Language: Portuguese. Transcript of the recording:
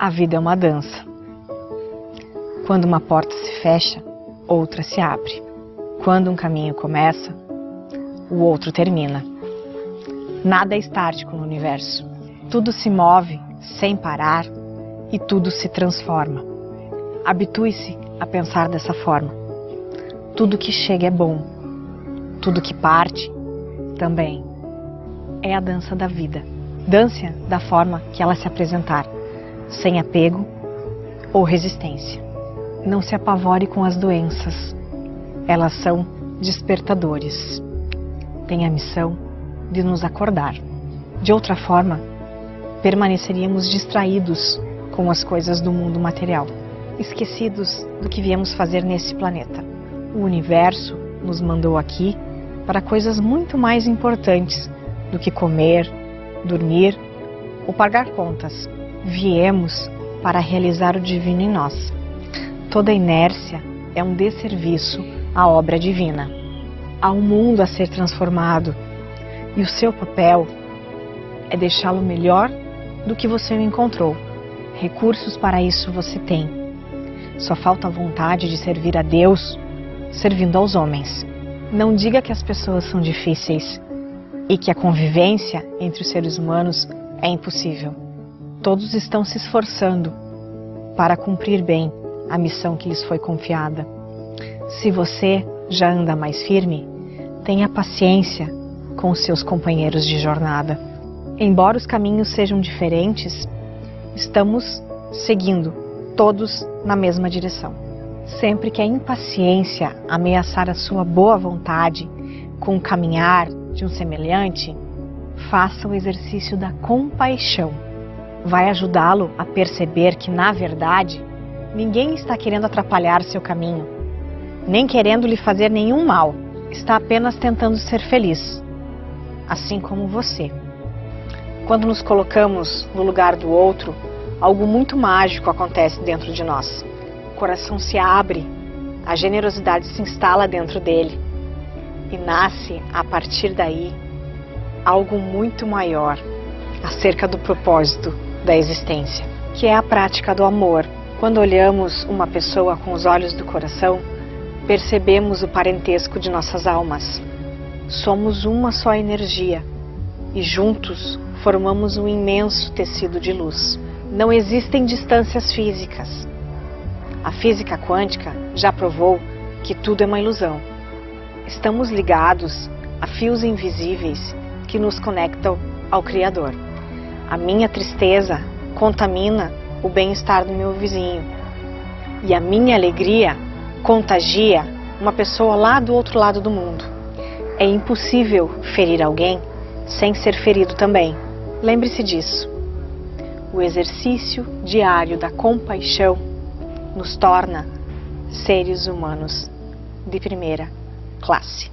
A vida é uma dança. Quando uma porta se fecha, outra se abre. Quando um caminho começa, o outro termina. Nada é estático no universo. Tudo se move sem parar e tudo se transforma. Habitue-se a pensar dessa forma. Tudo que chega é bom, tudo que parte também. É a dança da vida. Dance da forma que ela se apresentar sem apego ou resistência. Não se apavore com as doenças, elas são despertadores. Tem a missão de nos acordar. De outra forma, permaneceríamos distraídos com as coisas do mundo material, esquecidos do que viemos fazer nesse planeta. O universo nos mandou aqui para coisas muito mais importantes do que comer, dormir ou pagar contas viemos para realizar o divino em nós. Toda inércia é um desserviço à obra divina. Há um mundo a ser transformado e o seu papel é deixá-lo melhor do que você o encontrou. Recursos para isso você tem. Só falta a vontade de servir a Deus servindo aos homens. Não diga que as pessoas são difíceis e que a convivência entre os seres humanos é impossível. Todos estão se esforçando para cumprir bem a missão que lhes foi confiada. Se você já anda mais firme, tenha paciência com os seus companheiros de jornada. Embora os caminhos sejam diferentes, estamos seguindo todos na mesma direção. Sempre que a impaciência ameaçar a sua boa vontade com o caminhar de um semelhante, faça o exercício da compaixão vai ajudá-lo a perceber que, na verdade, ninguém está querendo atrapalhar seu caminho, nem querendo lhe fazer nenhum mal, está apenas tentando ser feliz, assim como você. Quando nos colocamos no lugar do outro, algo muito mágico acontece dentro de nós. O coração se abre, a generosidade se instala dentro dele e nasce a partir daí algo muito maior acerca do propósito da existência, que é a prática do amor. Quando olhamos uma pessoa com os olhos do coração, percebemos o parentesco de nossas almas. Somos uma só energia e juntos formamos um imenso tecido de luz. Não existem distâncias físicas. A física quântica já provou que tudo é uma ilusão. Estamos ligados a fios invisíveis que nos conectam ao Criador. A minha tristeza contamina o bem-estar do meu vizinho. E a minha alegria contagia uma pessoa lá do outro lado do mundo. É impossível ferir alguém sem ser ferido também. Lembre-se disso. O exercício diário da compaixão nos torna seres humanos de primeira classe.